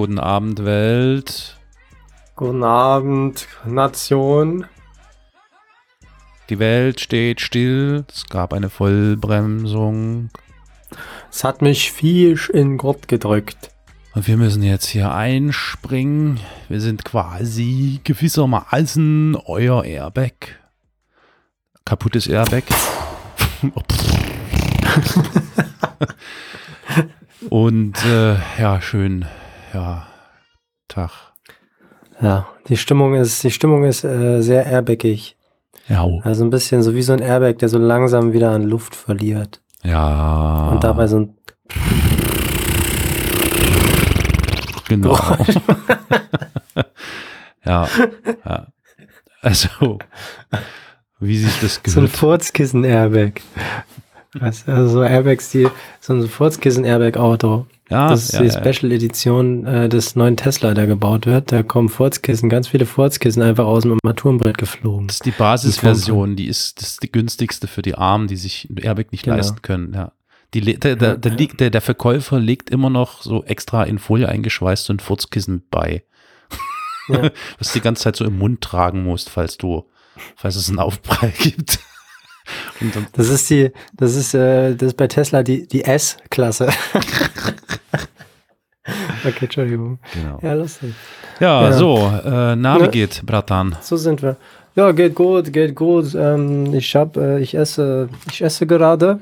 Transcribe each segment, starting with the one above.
Guten Abend, Welt. Guten Abend, Nation. Die Welt steht still. Es gab eine Vollbremsung. Es hat mich fies in Gott gedrückt. Und wir müssen jetzt hier einspringen. Wir sind quasi gewissermaßen euer Airbag. Kaputtes Airbag. Und äh, ja, schön. Ja, Tag. Ja, die Stimmung ist, die Stimmung ist äh, sehr airbaggig. Ja. Also ein bisschen so wie so ein Airbag, der so langsam wieder an Luft verliert. Ja. Und dabei so ein Genau. ja, ja. Also, wie sich das so ein gehört. Furzkissen-Airbag. Also so Airbags, die, so ein Furzkissen-Airbag-Auto. ja, das ist ja, die Special Edition äh, des neuen Tesla, der gebaut wird. Da kommen Furzkissen, ganz viele Furzkissen einfach aus dem Armaturenbrett geflogen. Das ist die Basisversion, die ist, das ist die günstigste für die Armen, die sich ein Airbag nicht Genau. leisten können. Ja. Die, der, der, der, der, Verkäufer legt immer noch so extra in Folie eingeschweißt ein Furzkissen bei. Ja. Was du die ganze Zeit so im Mund tragen musst, falls du, falls es einen Aufprall gibt. Und Das ist die, das ist, äh, das ist bei Tesla die, die S-Klasse. okay, Entschuldigung. genau. Ja, lustig. Ja, Ja. so, äh, geht, Bratan? So sind wir. Ja, geht gut, geht gut. Ähm, ich hab, äh, ich esse, ich esse gerade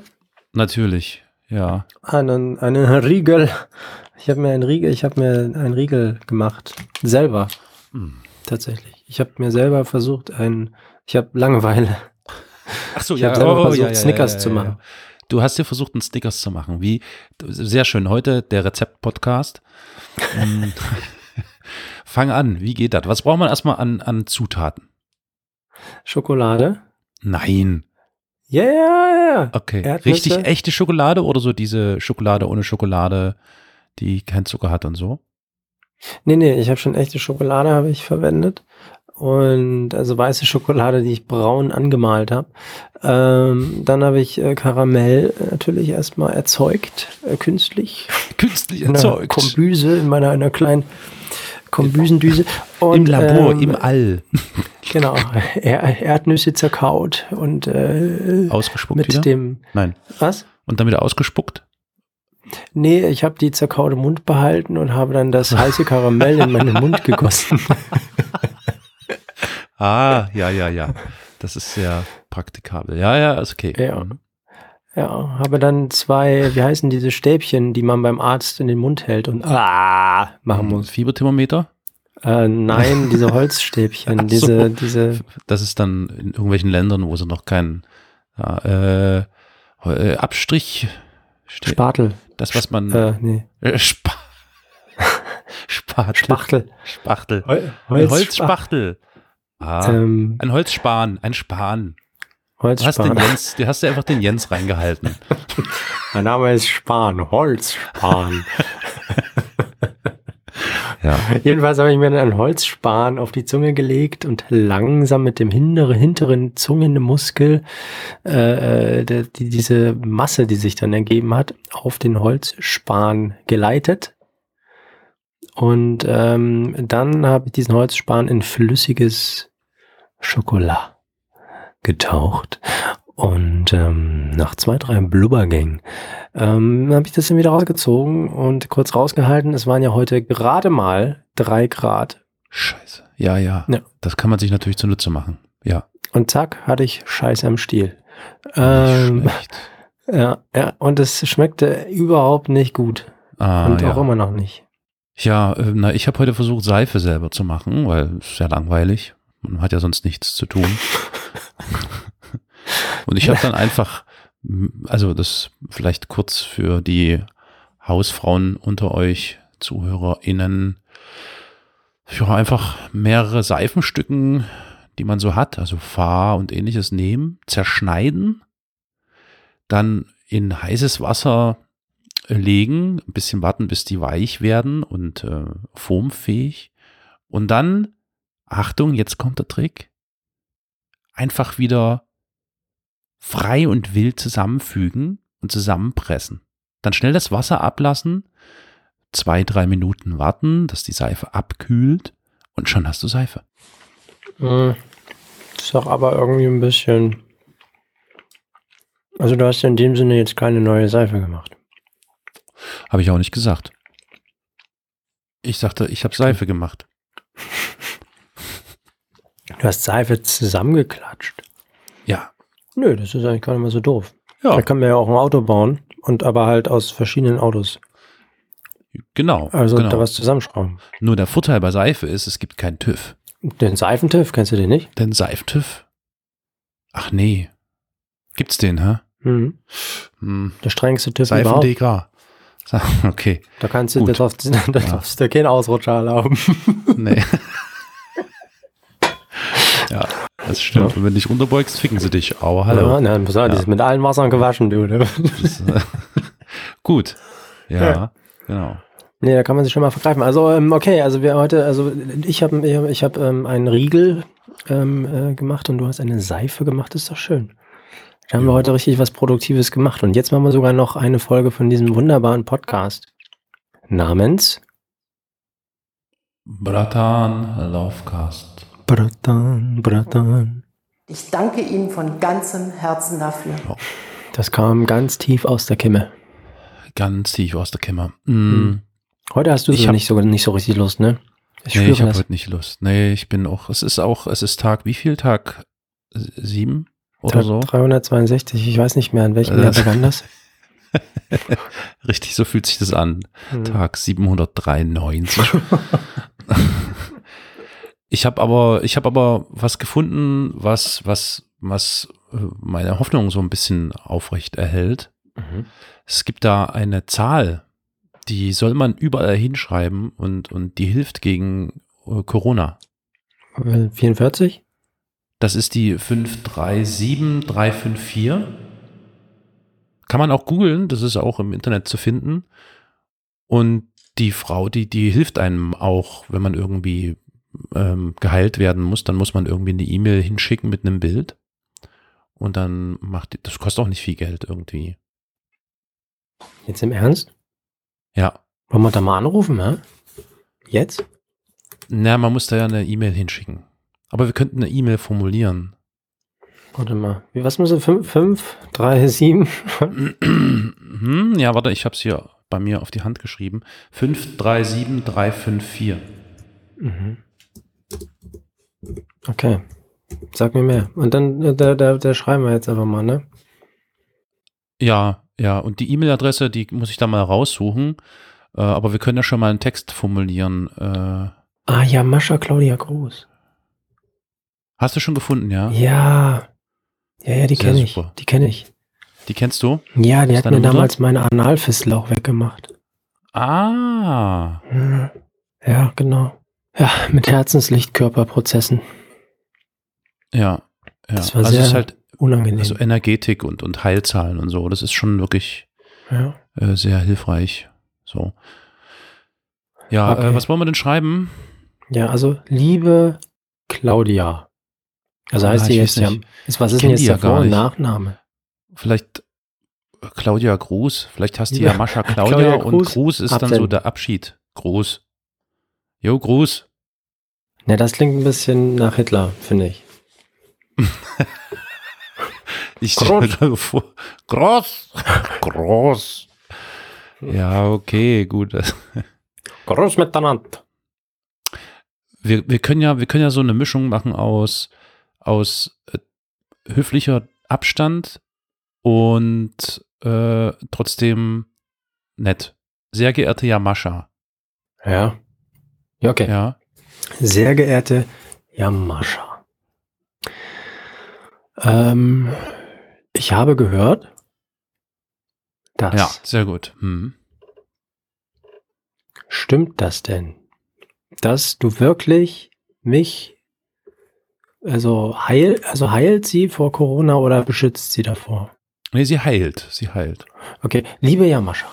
Natürlich, ja. einen, einen Riegel. Ich habe mir einen Riegel, ich habe mir einen Riegel gemacht. Selber. Hm. Tatsächlich. Ich habe mir selber versucht, ein, ich habe Langeweile. Ach so, Ich hab selber versucht, Snickers zu machen. Du hast dir versucht, einen Snickers zu machen. Wie, sehr schön. Heute der Rezept-Podcast. Ähm, Fang an. Wie geht das? Was braucht man erstmal an, an Zutaten? Schokolade. Nein. Ja, ja, ja. Okay. Erdnüsse. Richtig echte Schokolade oder so diese Schokolade ohne Schokolade, die kein Zucker hat und so? Nee, nee, ich habe schon echte Schokolade habe ich verwendet. Und also weiße Schokolade, die ich braun angemalt habe. Ähm, dann habe ich äh, Karamell natürlich erstmal erzeugt, äh, künstlich. Künstlich erzeugt. Kombüse, in meiner einer kleinen Kombüsendüse. Und, Im Labor, ähm, im All. Genau, er Erdnüsse zerkaut und äh, Ausgespuckt mit wieder? dem, Nein. was? Und dann wieder ausgespuckt? Nee, ich habe die zerkaute Mund behalten und habe dann das heiße Karamell in meinen Mund gegossen. Ah, ja, ja, ja. Das ist sehr praktikabel. Ja, ja, ist okay. Ja. Mhm. Ja, habe dann zwei, wie heißen diese Stäbchen, die man beim Arzt in den Mund hält und ah machen muss. Fieberthermometer? Äh, nein, diese Holzstäbchen, so. diese, diese, Das ist dann in irgendwelchen Ländern, wo sie noch keinen ja, äh, äh, Abstrich, Ste- Spatel. das was man Äh, nee, äh, Spa Spatel, Spachtel. Spachtel, Hol ein Holzspachtel, ah, Ähm, ein Holzspan, ein Span. Du hast den Holzspan. Jens, du hast ja einfach den Jens reingehalten. Mein Name ist Span, Holzspan. Ja, Jedenfalls habe ich mir dann einen Holzspan auf die Zunge gelegt und langsam mit dem hinteren, hinteren Zungenmuskel äh, äh, der, die, diese Masse, die sich dann ergeben hat, auf den Holzspan geleitet. Und ähm, dann habe ich diesen Holzspan in flüssiges Schokolade getaucht. Und ähm, nach zwei, drei Blubbergängen ähm, habe ich das dann wieder rausgezogen und kurz rausgehalten. Es waren ja heute gerade mal drei Grad. scheiße. Ja, ja, Ja. Das kann man sich natürlich zunutze machen. Ja, Und zack, hatte ich Scheiß am Stiel. Ähm, ja, ja, und es schmeckte überhaupt nicht gut. Ah, und ja. auch immer noch nicht. Ja, äh, na, ich habe heute versucht, Seife selber zu machen, weil es ist ja langweilig. Man hat ja sonst nichts zu tun. Und ich habe dann einfach, also das vielleicht kurz für die Hausfrauen unter euch, ZuhörerInnen, ja, einfach mehrere Seifenstücken, die man so hat, also Fahr und ähnliches nehmen, zerschneiden, dann in heißes Wasser legen, ein bisschen warten, bis die weich werden und äh, formfähig. Und dann, Achtung, jetzt kommt der Trick, einfach wieder frei und wild zusammenfügen und zusammenpressen. Dann schnell das Wasser ablassen, zwei, drei Minuten warten, dass die Seife abkühlt und schon hast du Seife. Hm. Ist doch aber irgendwie ein bisschen. Also, du hast ja in dem Sinne jetzt keine neue Seife gemacht. Habe ich auch nicht gesagt. Ich sagte, ich habe Seife gemacht. Du hast Seife zusammengeklatscht. Ja. Nö, das ist eigentlich gar nicht mal so doof. Ja, Da kann man ja auch ein Auto bauen und aber halt aus verschiedenen Autos. genau. Also genau. da was zusammenschrauben. Nur der Vorteil bei Seife ist, es gibt keinen TÜV. Den Seifentiff, kennst du den nicht? Denn Seif-TÜV? Ach nee. Gibt's den, hä? Mhm. Hm. Der strengste TÜV überhaupt. Seifen-DK. Okay. Da kannst du, Gut. da darfst, da darfst du keinen Ausrutscher erlauben. Nee. Ja, das stimmt. Und wenn du dich runterbeugst, ficken sie dich. Aber hallo. Ja, na, muss sagen, Die Ja. ist mit allen Wassern gewaschen, du. Ne? Das, äh, Gut. Ja, Ja. genau. Nee, da kann man sich schon mal vergreifen. Also, ähm, okay, also wir heute, also ich habe ich hab, ich hab, ähm, einen Riegel ähm, äh, gemacht und du hast eine Seife gemacht, ist doch schön. Da haben wir heute richtig was Produktives gemacht. Und jetzt machen wir sogar noch eine Folge von diesem wunderbaren Podcast. Namens Bratan Lovecast. Bratan, Bratan. Ich danke Ihnen von ganzem Herzen dafür. Das kam ganz tief aus der Kimme. Ganz tief aus der Kämmer. Mm. Hm. Heute hast du Ich so hab- nicht so nicht so richtig Lust, ne? Ich nee, ich habe heute nicht Lust. Nee, ich bin auch, es ist auch, es ist Tag, wie viel Tag? S- Sieben oder Tag so? 362, ich weiß nicht mehr, an welchem Jahr begann das. Richtig, so fühlt sich das an. Hm. Tag 793. ich habe aber, ich habe aber was gefunden, was, was, was äh, meine Hoffnung so ein bisschen aufrecht erhält. Mhm. Es gibt da eine Zahl, die soll man überall hinschreiben und, und die hilft gegen äh, Corona. 44? Das ist die 537354. Kann man auch googeln, das ist auch im Internet zu finden. Und die Frau, die, die hilft einem auch, wenn man irgendwie ähm, geheilt werden muss, dann muss man irgendwie eine E-Mail hinschicken mit einem Bild. Und dann macht die, das kostet auch nicht viel Geld irgendwie. Jetzt im Ernst? Ja. Wollen wir da mal anrufen, hä? Jetzt? Na, man muss da ja eine E-Mail hinschicken. Aber wir könnten eine E-Mail formulieren. Warte mal. Wie, was muss er? 5, 5, 3, 7? hm, ja, warte, ich habe es hier bei mir auf die Hand geschrieben. 537354. Mhm. Okay. Sag mir mehr. Und dann, äh, da, da, da schreiben wir jetzt einfach mal, ne? Ja, ja, und die E-Mail-Adresse, die muss ich da mal raussuchen. Äh, aber wir können ja schon mal einen Text formulieren. Äh, Ah ja, Mascha Claudia Groß. hast du schon gefunden, ja? Ja. Ja, ja, die kenne ich. Die kenne ich. Die kennst du? Ja, die Ist hat mir Mutter? damals meine Analfistel auch weggemacht. Ah, Hm. Ja, genau. Ja, mit Herzenslichtkörperprozessen. Ja. ja. Das war also sehr es ist halt Unangenehm. also Energetik und, und Heilzahlen und so. Das ist schon wirklich ja. äh, sehr hilfreich. So. Ja, Okay. äh, was wollen wir denn schreiben? ja, also liebe Claudia. Also Ah, heißt sie jetzt ja. Ist, was ist denn jetzt der Vor- und. Nachname? Vielleicht äh, Claudia Gruß. Vielleicht hast du Ja. ja Mascha Claudia, Claudia und Gruß, ist dann so absenden. der Abschied. Gruß. Jo, Gruß. Ne, das klingt ein bisschen nach Hitler, finde ich. Ich stelle mir gerade vor. Groß. Groß. Ja, okay, gut. Groß miteinander. Wir, wir können ja, wir können ja so eine Mischung machen aus, aus äh, höflicher Abstand und äh, trotzdem nett. Sehr geehrte Yamascha. Ja. Ja, okay. Ja. Sehr geehrte Yamascha. Ähm, ich habe gehört, dass. Ja, sehr gut. Hm. Stimmt das denn? Dass du wirklich mich, also heil, also heilt sie vor Corona oder beschützt sie davor? Nee, sie heilt. Sie heilt. Okay, liebe Yamascha,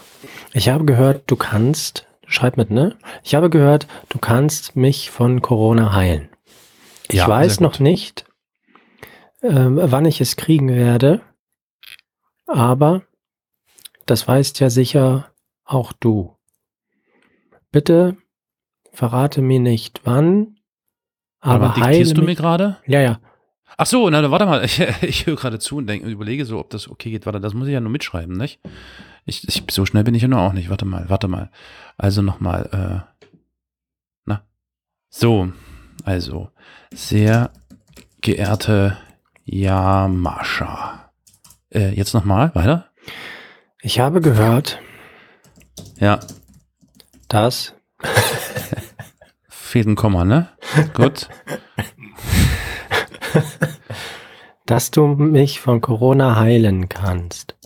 Ich habe gehört, du kannst, schreib mit, ne? Ich habe gehört, du kannst mich von Corona heilen. Ich Ja, weiß noch nicht, ähm, wann ich es kriegen werde, aber das weißt ja sicher auch du. Bitte verrate mir nicht wann, aber Aber diktierst du mir gerade? Ja, ja. Ach so, na, warte mal. Ich, ich höre gerade zu und denk, überlege so, ob das okay geht. Warte, das muss ich ja nur mitschreiben, nicht? Ich, ich, so schnell bin ich ja nur auch nicht. Warte mal, warte mal. Also nochmal, äh, na. So, also, sehr geehrte Yamasha. Äh, jetzt nochmal, weiter? Ich habe gehört, Ja, dass fehlt ein Komma, ne? Gut. dass du mich von Corona heilen kannst.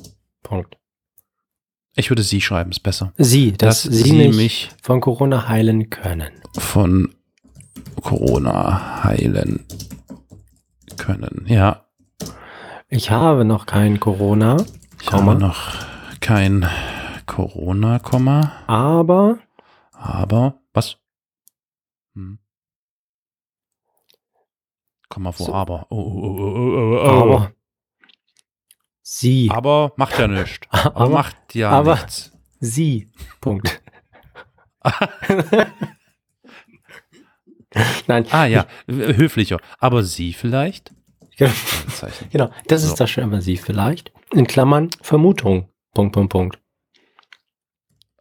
Punkt. Ich würde sie schreiben, ist besser. Sie, dass, Dass sie, mich, von Corona heilen können. von Corona heilen können. Ja, Ich habe noch kein Corona, ich Komma. habe noch kein Corona, Komma, aber aber was? Hm. Komma vor So. aber. Oh, oh, oh, oh, oh, oh, oh. aber sie, aber macht ja nichts. Aber, Aber- macht ja aber- nichts. sie. Punkt. Nein, Ah ja, höflicher. Aber sie vielleicht? genau, genau, das So. ist das schon, aber sie vielleicht. In Klammern Vermutung. Punkt, Punkt, Punkt.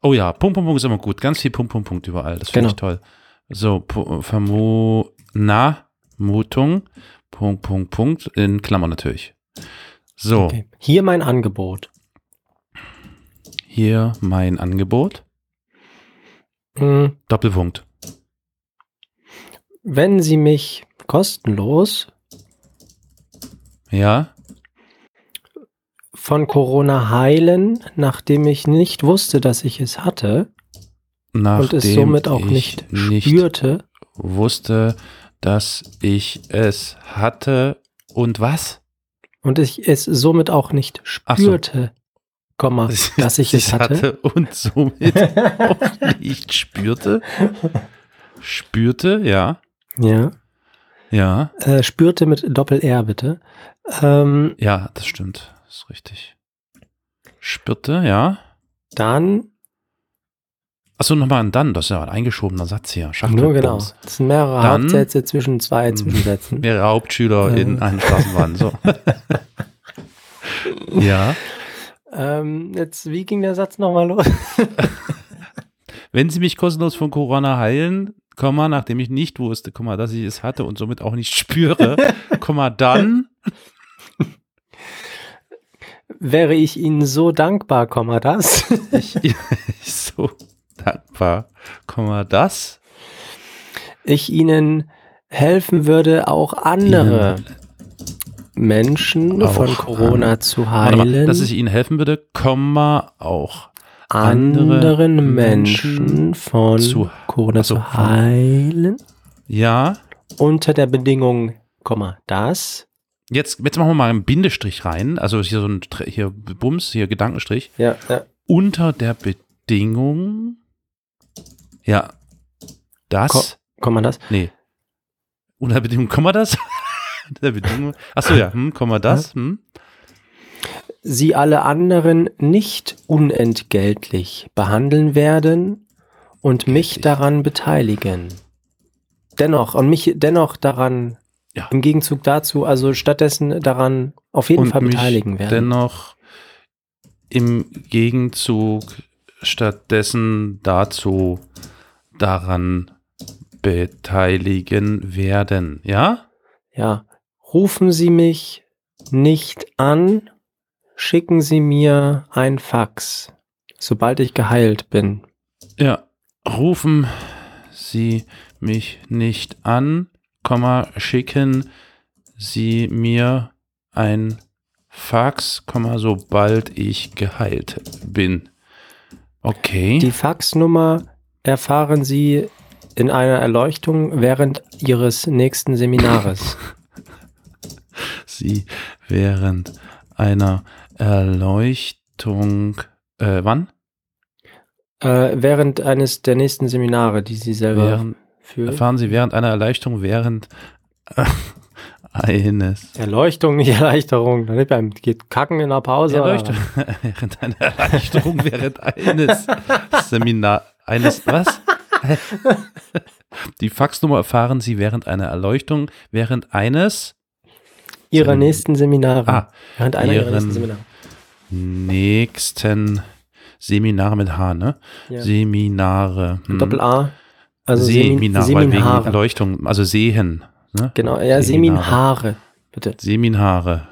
Oh ja, Punkt, Punkt, Punkt ist immer gut. Ganz viel Punkt, Punkt, Punkt überall. Das finde Genau. ich toll. So, Pu- Vermu na, Mutung, Punkt, Punkt, Punkt, in Klammern natürlich. So, Okay. Hier mein Angebot. hier mein Angebot. Hm, Doppelpunkt. Wenn Sie mich kostenlos Ja, von Corona heilen, nachdem ich nicht wusste, dass ich es hatte nachdem und es somit auch ich nicht, nicht spürte, wusste, dass ich es hatte und was? und ich es somit auch nicht spürte, Komma, dass ich es hatte. und somit auch nicht spürte. Spürte, ja, Ja, ja, äh, spürte mit Doppel-R bitte. Ähm, ja, das stimmt, das ist richtig. Spürte, ja. dann, Achso, nochmal ein dann, das ist ja ein eingeschobener Satz hier. nur Schachtelbums. genau, das sind mehrere Dann- Hauptsätze zwischen zwei Zwischensätzen. Mehrere Hauptschüler Äh. in einer Straßenbahn, so. ja. Ähm, jetzt, wie ging der Satz nochmal los? Wenn Sie mich kostenlos von Corona heilen, Komma, nachdem ich nicht wusste, Komma, dass ich es hatte und somit auch nicht spüre, Komma, dann, Wäre ich Ihnen so dankbar, Komma, das? ich, ich so dankbar, Komma, das, ich Ihnen helfen würde, auch andere Menschen Auch von Corona an- zu warte mal, heilen. dass ich Ihnen helfen würde, Komma, auch andere anderen Menschen Menschen von zu- Corona Ach so, zu heilen. Ja, Unter der Bedingung, Komma, das. jetzt, jetzt machen wir mal einen Bindestrich rein, also hier so ein, hier Bums, hier Gedankenstrich, Ja, ja. unter der Bedingung, ja, das, Ko- Komma, das. nee, unter der Bedingung, Komma das, unter der Bedingung, achso, ja, hm, Komma das, hm, Sie alle anderen nicht unentgeltlich behandeln werden und mich daran beteiligen. Dennoch, und mich dennoch daran, Ja. im Gegenzug dazu, also stattdessen daran auf jeden und Fall beteiligen werden. dennoch im Gegenzug stattdessen dazu daran beteiligen werden, ja? Ja, rufen Sie mich nicht an, schicken Sie mir ein Fax, sobald ich geheilt bin. Ja, rufen Sie mich nicht an, Komma, schicken Sie mir ein Fax, Komma, sobald ich geheilt bin. Okay. Die Faxnummer erfahren Sie in einer Erleuchtung während Ihres nächsten Seminares. Sie während einer Erleuchtung, äh, wann? Äh, während eines der nächsten Seminare, die Sie selber Während, führen. erfahren Sie während einer Erleuchtung während eines Erleuchtung, nicht Erleichterung. Dann geht kacken in der Pause. Erleuchtung, während einer Erleichterung während eines Seminar eines was? Die Faxnummer erfahren Sie während einer Erleuchtung während eines Ihrer nächsten Seminare. Ah, während einer Ihrer nächsten Seminare. Nächsten Seminare mit H, ne? Ja. Seminare. hm. Doppel A. Also Semin Seminar, weil wegen. Erleuchtung, also sehen. Ne? Genau, ja, Seminare. Bitte. Seminare.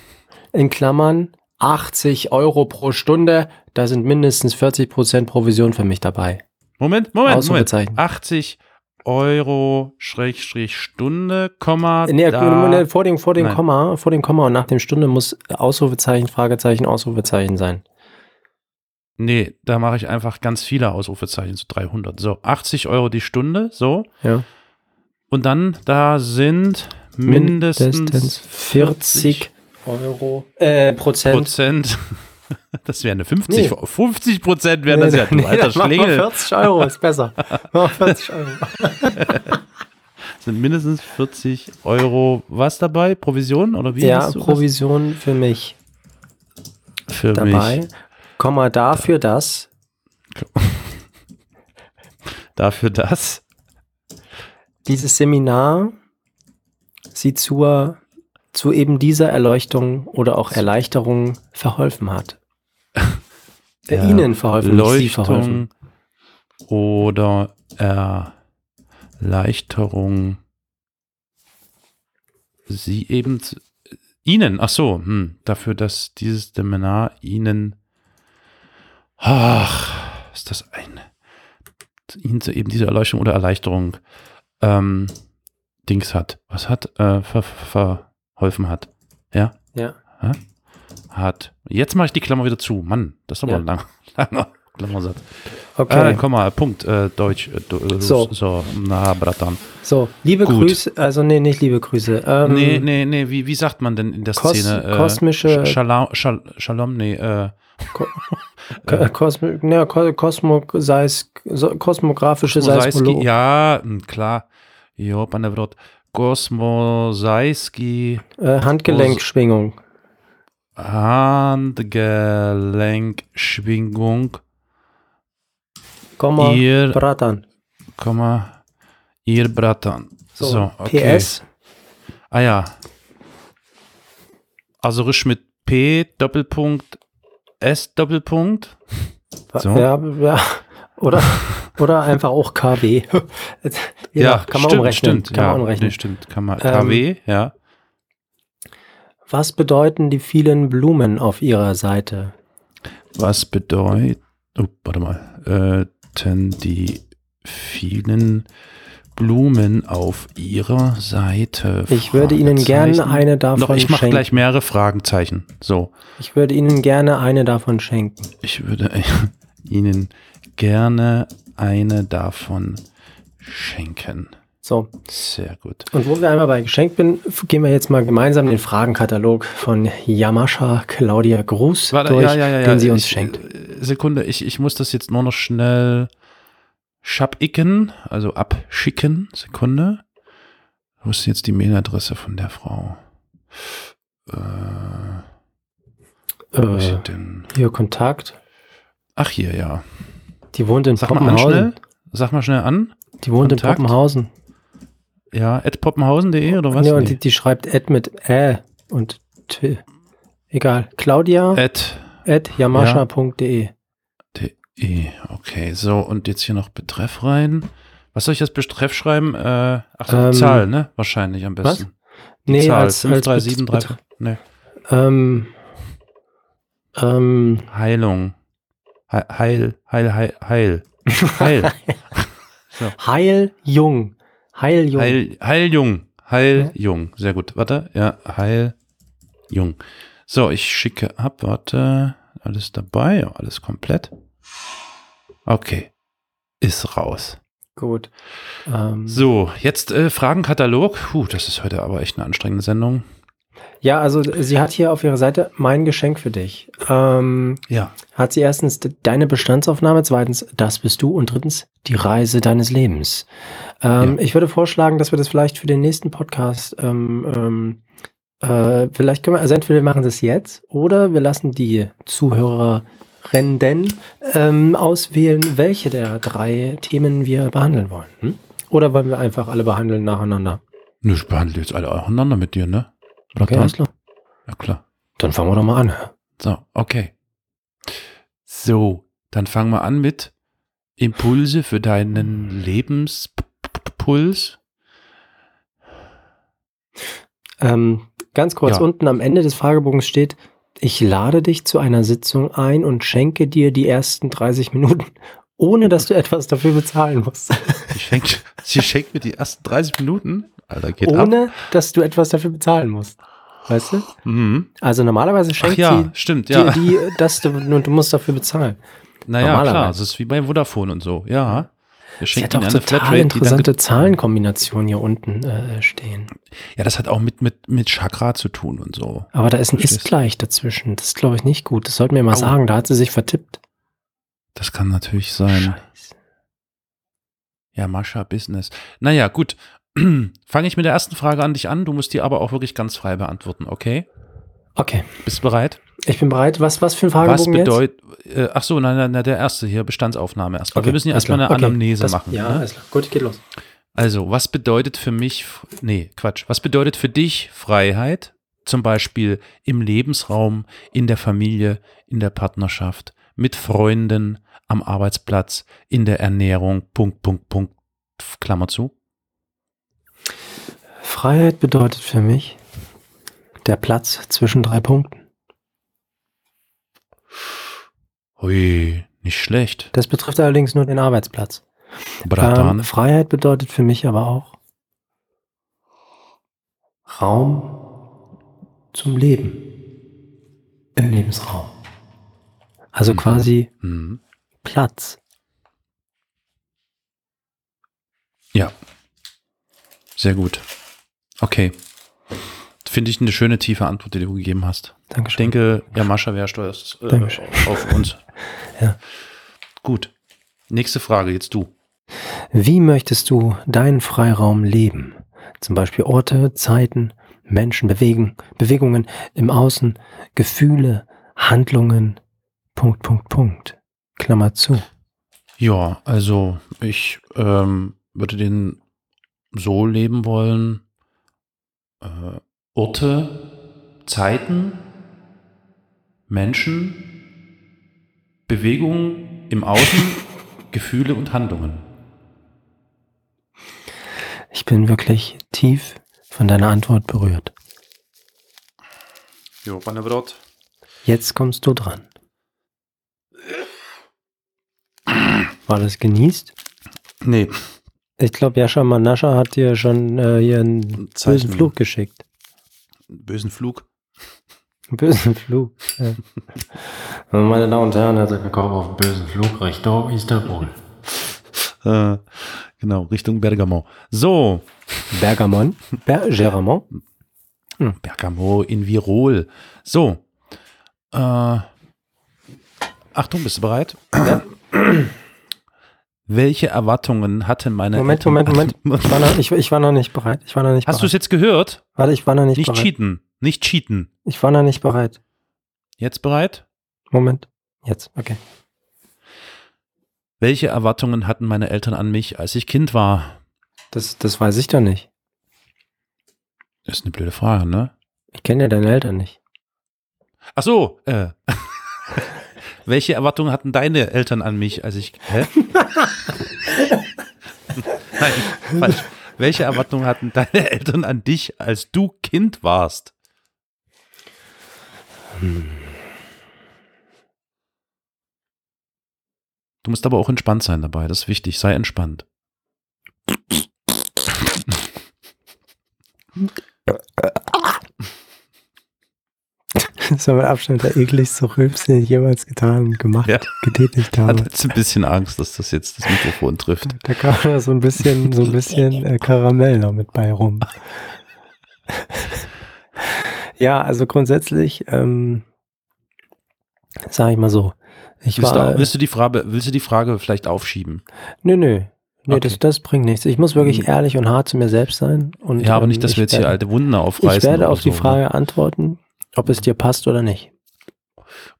In Klammern 80 Euro pro Stunde. Da sind mindestens 40 Prozent Provision für mich dabei. Moment, Moment, Moment. Ausrufezeichen. 80 Euro Schrägstrich Stunde, Komma. Nee, da. vor dem, vor dem Nein. Komma, vor dem Komma und nach dem Stunde muss Ausrufezeichen, Fragezeichen, Ausrufezeichen sein. Nee, da mache ich einfach ganz viele Ausrufezeichen, so 300. So, 80 Euro die Stunde, so. Ja. Und dann, da sind mindestens 40 Euro äh, Prozent. Prozent. Das wären eine 50, Nee. 50 Prozent wären das ja, du Nee, alter Schlingel. 40 Euro, ist besser. Mach mal 40 Euro. Sind mindestens 40 Euro was dabei? Provision oder wie? Ja? Provision für mich für dabei. mich. Komma dafür, dass Dafür das. dieses Seminar sie zur, zu eben dieser Erleuchtung oder auch Erleichterung verholfen hat. Ja, Ihnen verholfen, nicht Sie verholfen. Leuchtung oder Erleichterung. Sie eben zu- Ihnen, ach so, hm, dafür, dass dieses Seminar Ihnen, ach, ist das ein, Ihnen eben diese Erleuchtung oder Erleichterung ähm, Dings hat, was hat, äh, ver, ver, verholfen hat, ja, Ja. Hat. Jetzt mache ich die Klammer wieder zu, Mann, das ist aber Ja. ein langer, langer Klammersatz. Okay. Äh, Komma, Punkt, äh, Deutsch, äh, äh, So. so, na, Bratan. so, liebe Gut. Grüße, also nee, nicht liebe Grüße. Ähm, nee, nee, nee, wie, wie sagt man denn in der Kos- Szene? Äh, kosmische- Shalom, Shal Shalom, nee, äh, Ko- Kosmo, ne, Ko- Kosmo, Seis, kosmografische Seismologie. ja, hm, klar, jo, pane Wort, Kosmosaiski, Äh, Handgelenkschwingung. Handgelenkschwingung, Komma, ihr, Bratan. Komma, ihr Bratan. So, So, okay. PS. Ah ja. Also risch mit P, Doppelpunkt, S, Doppelpunkt. So. Ja, ja. Oder, oder einfach auch KW. ja, kann man stimmt, umrechnen. Stimmt, kann ja, man umrechnen. Nee, stimmt, kann man. Ähm, KW, ja. Was bedeuten die vielen Blumen auf ihrer Seite? Was bedeutet, oh, warte mal, äh, die vielen Blumen auf ihrer Seite? Ich würde Ihnen gerne eine davon Noch, ich mache gleich mehrere Fragezeichen. So, Ich würde Ihnen gerne eine davon schenken. ich würde Ihnen gerne eine davon schenken. So, Sehr gut. und wo wir einmal bei Geschenk bin, gehen wir jetzt mal gemeinsam den Fragenkatalog von Yamascha Claudia Gruß Warte, durch, ja, ja, ja, den sie uns ich, schenkt. äh, Sekunde, ich, ich muss das jetzt nur noch schnell schabicken, also abschicken. Sekunde. Wo ist jetzt die Mailadresse von der Frau? Äh, wo ist Äh, denn? hier Kontakt. Ach, hier, ja. Die wohnt in Sag mal an Poppenhausen. schnell. Sag mal schnell an. Die wohnt Kontakt? in Poppenhausen. Ja, at poppenhausen.de oder was? Ja, und die, die schreibt Ed mit Ä und T. Egal. Claudia At at yamascha.de. de. Okay, so, und jetzt hier noch Betreff rein. Was soll ich als Betreff schreiben? Äh, ach so, Ähm, Zahl, ne? Wahrscheinlich am was? besten. Die Nee, Zahl, als, als 5373. Bet- Nee. Ähm, ähm, Heilung. He- Heil, heil, heil, heil. Heil. Heil Jung. Heil Jung. Heil, Heiljung. Heiljung. Sehr gut. Warte. Ja, Heiljung. So, ich schicke ab. Warte. Alles dabei. Ja, alles komplett. Okay. Ist raus. Gut. Ähm, So, jetzt äh, Fragenkatalog. Puh, das ist heute aber echt eine anstrengende Sendung. Ja, also sie hat hier auf ihrer Seite mein Geschenk für dich. Ähm, Ja. hat sie erstens de- deine Bestandsaufnahme, zweitens das bist du und drittens die Reise deines Lebens. Ähm, Ich würde vorschlagen, dass wir das vielleicht für den nächsten Podcast, ähm, ähm, äh, vielleicht können wir, also entweder wir machen das jetzt oder wir lassen die Zuhörerinnen ähm, auswählen, welche der drei Themen wir behandeln wollen. Hm? Oder wollen wir einfach alle behandeln nacheinander? Ich behandle jetzt alle auseinander mit dir, ne? Okay, alles klar. Ja, klar. Dann fangen wir doch mal an. So, okay. So, dann fangen wir an mit Impulse für deinen Lebenspuls. Ähm, ganz kurz, Ja. unten am Ende des Fragebogens steht, ich lade dich zu einer Sitzung ein und schenke dir die ersten 30 Minuten, ohne dass du etwas dafür bezahlen musst. Sie schenkt, sie schenkt mir die ersten 30 Minuten. Alter, geht ab. ohne, dass du etwas dafür bezahlen musst. Weißt du? Mhm. Also normalerweise Ach schenkt ja, sie stimmt, dir ja. die, dass du, und du musst dafür bezahlen. naja, klar, das ist wie bei Vodafone und so. Ja. Wir Sie hat auch total Flatrate, interessante Zahlenkombinationen hier unten äh, stehen. Ja, das hat auch mit, mit, mit Chakra zu tun und so. Aber da ist ein. Ist-Gleich dazwischen. Das ist, glaube ich, nicht gut. Das sollten wir mal Au. sagen. Da hat sie sich vertippt. Das kann natürlich sein. Scheiße. Ja, Mascha Business. Naja, gut. Fange ich mit der ersten Frage an dich an. Du musst die aber auch wirklich ganz frei beantworten, okay? Okay, Bist du bereit? ich bin bereit. Was, was für ein Was Fragebogen jetzt? bedeutet, äh, ach so, nein, nein, nein, der erste hier, Bestandsaufnahme erstmal. Okay, Wir müssen ja erstmal eine. Okay, Anamnese das, machen. Ja, ne? alles klar. Gut, geht los. Also, was bedeutet für mich, nee, Quatsch, was bedeutet für dich Freiheit? Zum Beispiel im Lebensraum, in der Familie, in der Partnerschaft, mit Freunden, am Arbeitsplatz, in der Ernährung, Punkt, Punkt, Punkt, Klammer zu. Freiheit bedeutet für mich der Platz zwischen drei Punkten. Hui, nicht schlecht. Das betrifft allerdings nur den Arbeitsplatz. Ähm, Freiheit bedeutet für mich aber auch Raum zum Leben im Lebensraum. Also Mhm. quasi Mhm. Platz. Ja. Sehr gut. Okay. Finde ich eine schöne tiefe Antwort, die du gegeben hast. Ich Dankeschön. denke, ja, Mascha wäre stolz äh, auf uns. Ja. Gut. Nächste Frage, jetzt du. Wie möchtest du deinen Freiraum leben? Zum Beispiel Orte, Zeiten, Menschen, Bewegen, Bewegungen im Außen, Gefühle, Handlungen, Punkt, Punkt, Punkt. Klammer zu. Ja, also ich ähm, würde den so leben wollen. Äh, Orte, Zeiten, Menschen, Bewegungen im Außen, Gefühle und Handlungen. Ich bin wirklich tief von deiner Antwort berührt. Jo, wird Jetzt kommst du dran. War das genießt? Nee, Ich glaube, Jascha Manascha hat dir schon äh, hier einen Zeichen. bösen Flug geschickt. bösen Flug. Bösen Flug. Ja. Meine Damen und Herren, herzlich willkommen auf dem bösen Flug Richtung Istanbul. Äh, genau, Richtung Bergamo. So, Bergamon. Bergeramont. Bergamo in Virol. So. Äh, Achtung, bist du bereit? Welche Erwartungen hatte meine Moment, Eltern Moment, Moment. Ich war, noch, ich, ich war noch nicht bereit. Ich war noch nicht Hast du es jetzt gehört? Warte, ich war noch nicht, Nicht bereit. cheaten. Nicht cheaten. Ich war noch nicht bereit. Jetzt bereit? Moment. Jetzt, okay. Welche Erwartungen hatten meine Eltern an mich, als ich Kind war? Das, das weiß ich doch nicht. Das ist eine blöde Frage, ne? Ich kenne ja deine Eltern nicht. Ach so, äh. Welche Erwartungen hatten deine Eltern an mich, als ich. Hä? Nein, falsch. Welche Erwartungen hatten deine Eltern an dich, als du Kind warst? Du musst aber auch entspannt sein dabei, das ist wichtig. Sei entspannt. Das war mit Abstand der ekligste Rülps, den ich jemals getan und gemacht, Ja. getätigt Hat habe. jetzt ein bisschen Angst, dass das jetzt das Mikrofon trifft. Da kam ja so ein bisschen, so ein bisschen äh, Karamell noch mit bei rum. Ja, also grundsätzlich, ähm, sage ich mal so. Ich Willst, war, du, willst, du die Frage, willst du die Frage vielleicht aufschieben? nö, nö. Nee, Okay. das, das bringt nichts. Ich muss wirklich Hm. ehrlich und hart zu mir selbst sein. Und, Ja, aber ähm, nicht, dass ich wir jetzt werde, hier alte Wunden aufreißen. Ich werde auf die so, ne? Frage antworten, ob es dir passt oder nicht.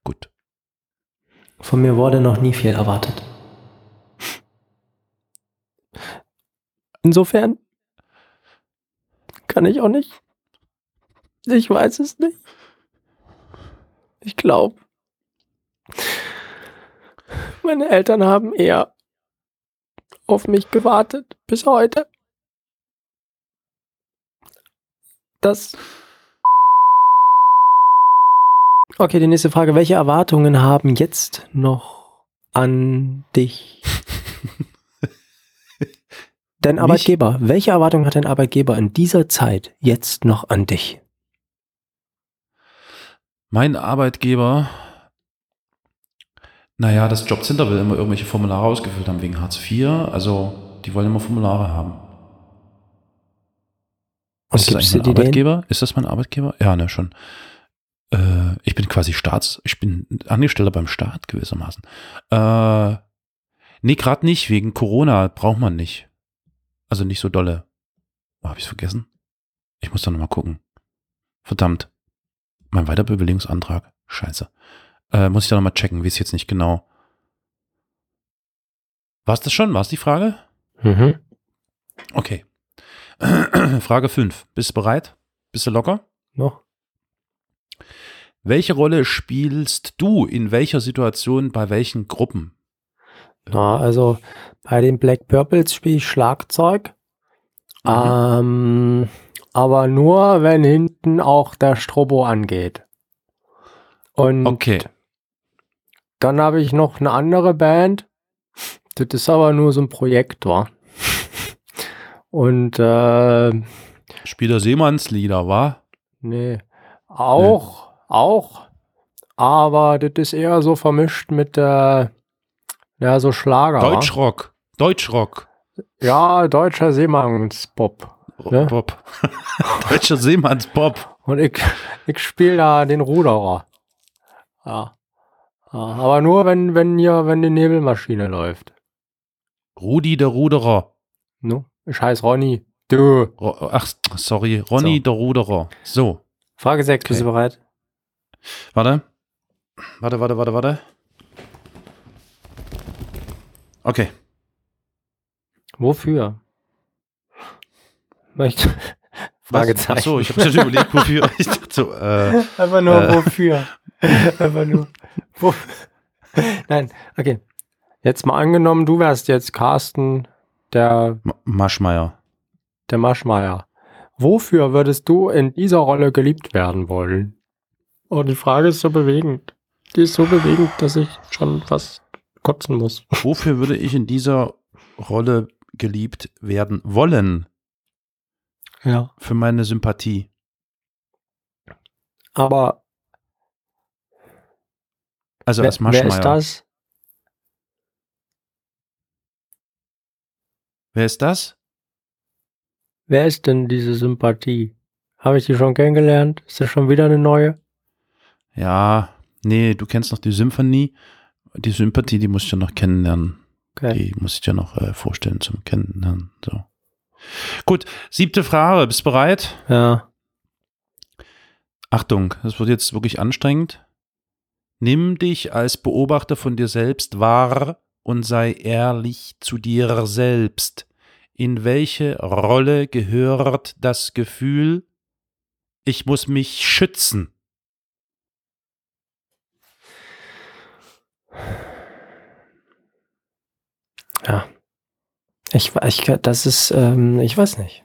Gut. Von mir wurde noch nie viel erwartet. Insofern kann ich auch nicht. Ich weiß es nicht. Ich glaube, meine Eltern haben eher auf mich gewartet bis heute. Das. Okay, die nächste Frage. Welche Erwartungen haben jetzt noch an dich? Dein Mich? Arbeitgeber. Welche Erwartungen hat dein Arbeitgeber in dieser Zeit jetzt noch an dich? Mein Arbeitgeber, naja, das Jobcenter will immer irgendwelche Formulare ausgefüllt haben wegen Hartz IV. Also, die wollen immer Formulare haben. Und ist das mein? Arbeitgeber? Ist das mein Arbeitgeber? Ja, ne, schon. Äh, ich bin quasi Staats, ich bin Angestellter beim Staat gewissermaßen. Äh, nee, gerade nicht, wegen Corona braucht man nicht. Also nicht so dolle. Oh, hab ich's vergessen? Ich muss da nochmal gucken. Verdammt. Mein Weiterbewilligungsantrag. Scheiße. Äh, muss ich da nochmal checken, wie es jetzt nicht genau. War es das schon? War es die Frage? Mhm. Okay. Frage 5. Bist du bereit? Bist du locker? Noch? Welche Rolle spielst du in welcher Situation bei welchen Gruppen? Na, also bei den Black Purples spiele ich Schlagzeug. Mhm. Ähm, aber nur, wenn hinten auch der Strobo angeht. Und Okay. dann habe ich noch eine andere Band. Das ist aber nur so ein Projektor. Und äh, Spieler Seemannslieder, war? nee, auch, auch. Aber das ist eher so vermischt mit äh, ja, so Schlager. Deutschrock. Deutschrock. Ja, deutscher Seemannspop. Ne? Bob. Deutscher Seemannsbob. Und ich, ich spiele da den Ruderer. Ja. ja. Aber nur, wenn, wenn hier, wenn die Nebelmaschine läuft. Rudi der Ruderer. No? Ich heiße Ronny. Du. Ach, sorry. Ronny So. der Ruderer. So. Frage 6, bist du Okay. bereit? Warte. Warte, warte, warte, warte. Okay. Wofür? Möchte. Fragezeichen. Achso, ich habe schon überlegt, wofür. Ich dachte so, äh, Einfach nur Äh. wofür. Einfach nur. Wo? Nein, okay. Jetzt mal angenommen, du wärst jetzt Carsten, der, Ma- Maschmeyer. der Maschmeyer. Wofür würdest du in dieser Rolle geliebt werden wollen? Oh, die Frage ist so bewegend. Die ist so bewegend, dass ich schon fast kotzen muss. Wofür würde ich in dieser Rolle geliebt werden wollen? Ja. Für meine Sympathie. Aber Also wer, als wer ist das? Wer ist das? Wer ist denn diese Sympathie? Habe ich die schon kennengelernt? Ist das schon wieder eine neue? Ja, nee, du kennst noch die Symphonie. Die Sympathie, die muss ich ja noch kennenlernen. Okay. Die muss ich dir noch äh, vorstellen zum Kennenlernen. So. Gut, siebte Frage. Bist du bereit? Ja. Achtung, das wird jetzt wirklich anstrengend. Nimm dich als Beobachter von dir selbst wahr und sei ehrlich zu dir selbst. In welche Rolle gehört das Gefühl, ich muss mich schützen? Ja. Ich, ich, das ist, ähm, ich weiß nicht.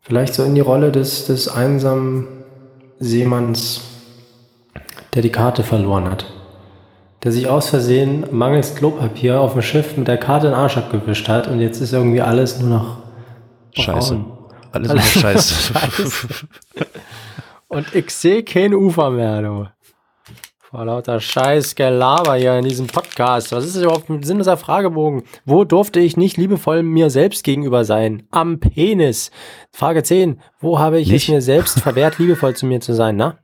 Vielleicht so in die Rolle des, des einsamen Seemanns, der die Karte verloren hat. Der sich aus Versehen mangels Klopapier auf dem Schiff mit der Karte den Arsch abgewischt hat und jetzt ist irgendwie alles nur noch Scheiße. braun. Alles Alles nur Scheiße. Scheiße. Und ich sehe kein Ufer mehr, du. Vor lauter Scheißgelaber hier in diesem Podcast. Was ist das überhaupt mit Sinn dieser Fragebogen? Wo durfte ich nicht liebevoll mir selbst gegenüber sein? Am Penis. Frage 10. Wo habe ich Nicht? es mir selbst verwehrt, liebevoll zu mir zu sein, na?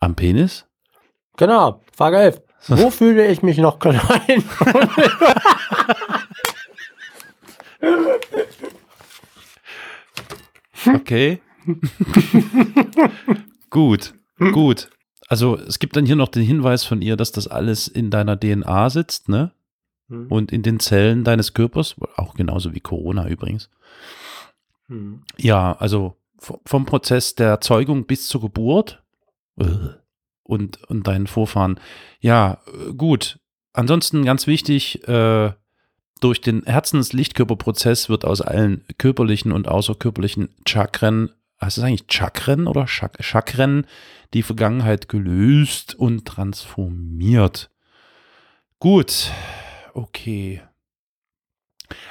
Am Penis? Genau. Frage 11. Wo fühle ich mich noch klein? Okay. gut, gut. Also es gibt dann hier noch den Hinweis von ihr, dass das alles in deiner DNA sitzt, ne? Hm. Und in den Zellen deines Körpers, auch genauso wie Corona übrigens. Hm. Ja, also vom Prozess der Zeugung bis zur Geburt äh, und, und deinen Vorfahren. Ja, äh, gut. Ansonsten ganz wichtig, äh, durch den Herzens-Lichtkörperprozess wird aus allen körperlichen und außerkörperlichen Chakren, heißt es eigentlich Chakren oder Chak Chakren, die Vergangenheit gelöst und transformiert. Gut, okay.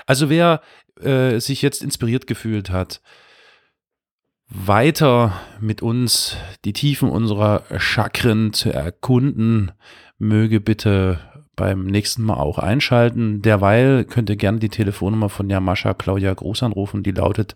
Also wer äh, sich jetzt inspiriert gefühlt hat, weiter mit uns die Tiefen unserer Chakren zu erkunden, möge bitte beim nächsten Mal auch einschalten. Derweil könnt ihr gerne die Telefonnummer von Yamascha Claudia Groß anrufen, die lautet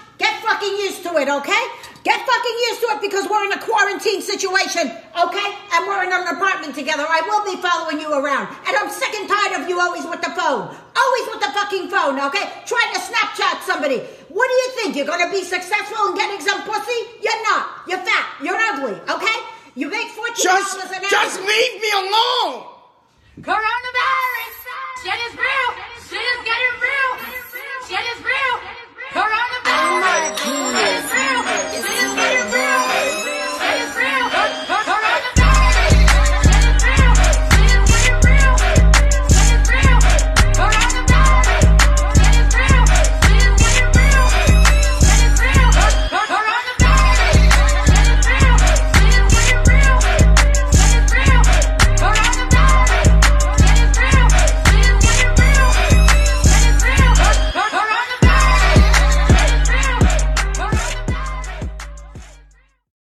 Get fucking used to it, okay? Get fucking used to it because we're in a quarantine situation, okay? And we're in an apartment together. I will be following you around. And I'm sick and tired of you always with the phone. Always with the fucking phone, okay? Trying to Snapchat somebody. What do you think? You're gonna be successful in getting some pussy? You're not. You're fat. You're ugly, okay? You make $14 Just, an hour. just leave me alone. Coronavirus! Shit is real! Shit is getting real! Shit is getting my goodness.